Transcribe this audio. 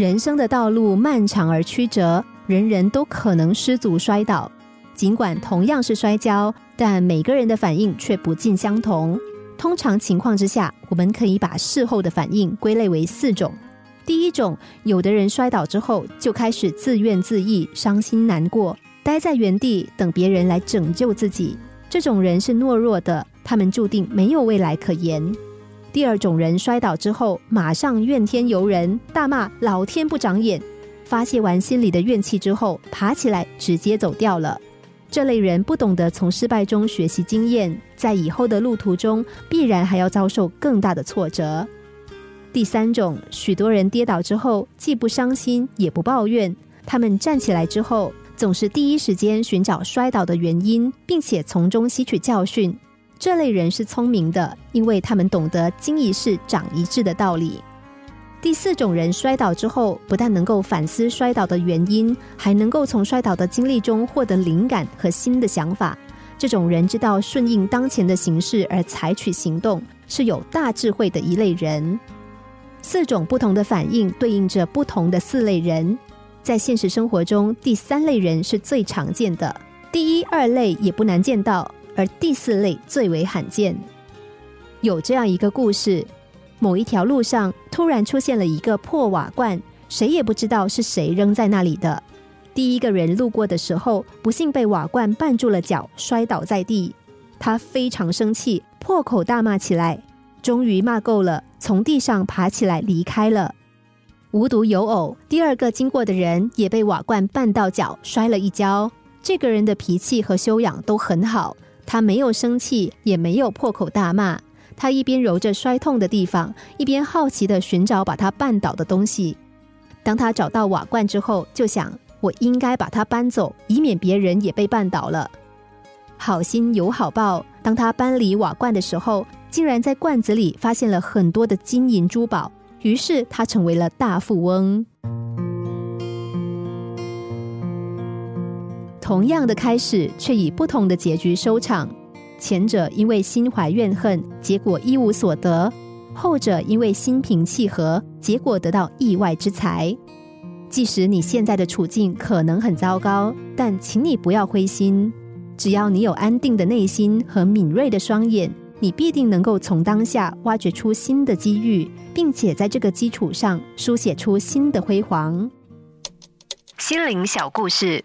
人生的道路漫长而曲折，人人都可能失足摔倒。尽管同样是摔跤，但每个人的反应却不尽相同。通常情况之下，我们可以把事后的反应归类为四种。第一种，有的人摔倒之后就开始自怨自艾、伤心难过，待在原地等别人来拯救自己。这种人是懦弱的，他们注定没有未来可言。第二种人摔倒之后，马上怨天尤人，大骂老天不长眼，发泄完心里的怨气之后，爬起来直接走掉了。这类人不懂得从失败中学习经验，在以后的路途中必然还要遭受更大的挫折。第三种，许多人跌倒之后既不伤心也不抱怨，他们站起来之后总是第一时间寻找摔倒的原因，并且从中吸取教训。这类人是聪明的，因为他们懂得经一事长一智的道理。第四种人摔倒之后，不但能够反思摔倒的原因，还能够从摔倒的经历中获得灵感和新的想法。这种人知道顺应当前的形势而采取行动，是有大智慧的一类人。四种不同的反应对应着不同的四类人。在现实生活中，第三类人是最常见的，第一、二类也不难见到，而第四类最为罕见。有这样一个故事。某一条路上突然出现了一个破瓦罐，谁也不知道是谁扔在那里的。第一个人路过的时候，不幸被瓦罐绊住了脚，摔倒在地。他非常生气，破口大骂起来。终于骂够了，从地上爬起来离开了。无独有偶，第二个经过的人也被瓦罐绊到脚，摔了一跤。这个人的脾气和修养都很好，他没有生气，也没有破口大骂。他一边揉着摔痛的地方，一边好奇地寻找把他绊倒的东西。当他找到瓦罐之后，就想：我应该把它搬走，以免别人也被绊倒了。好心有好报，当他搬离瓦罐的时候，竟然在罐子里发现了很多的金银珠宝。于是他成为了大富翁。同样的开始，却以不同的结局收场。前者因为心怀怨恨，结果一无所得；后者因为心平气和，结果得到意外之财。即使你现在的处境可能很糟糕，但请你不要灰心。只要你有安定的内心和敏锐的双眼，你必定能够从当下挖掘出新的机遇，并且在这个基础上书写出新的辉煌。心灵小故事。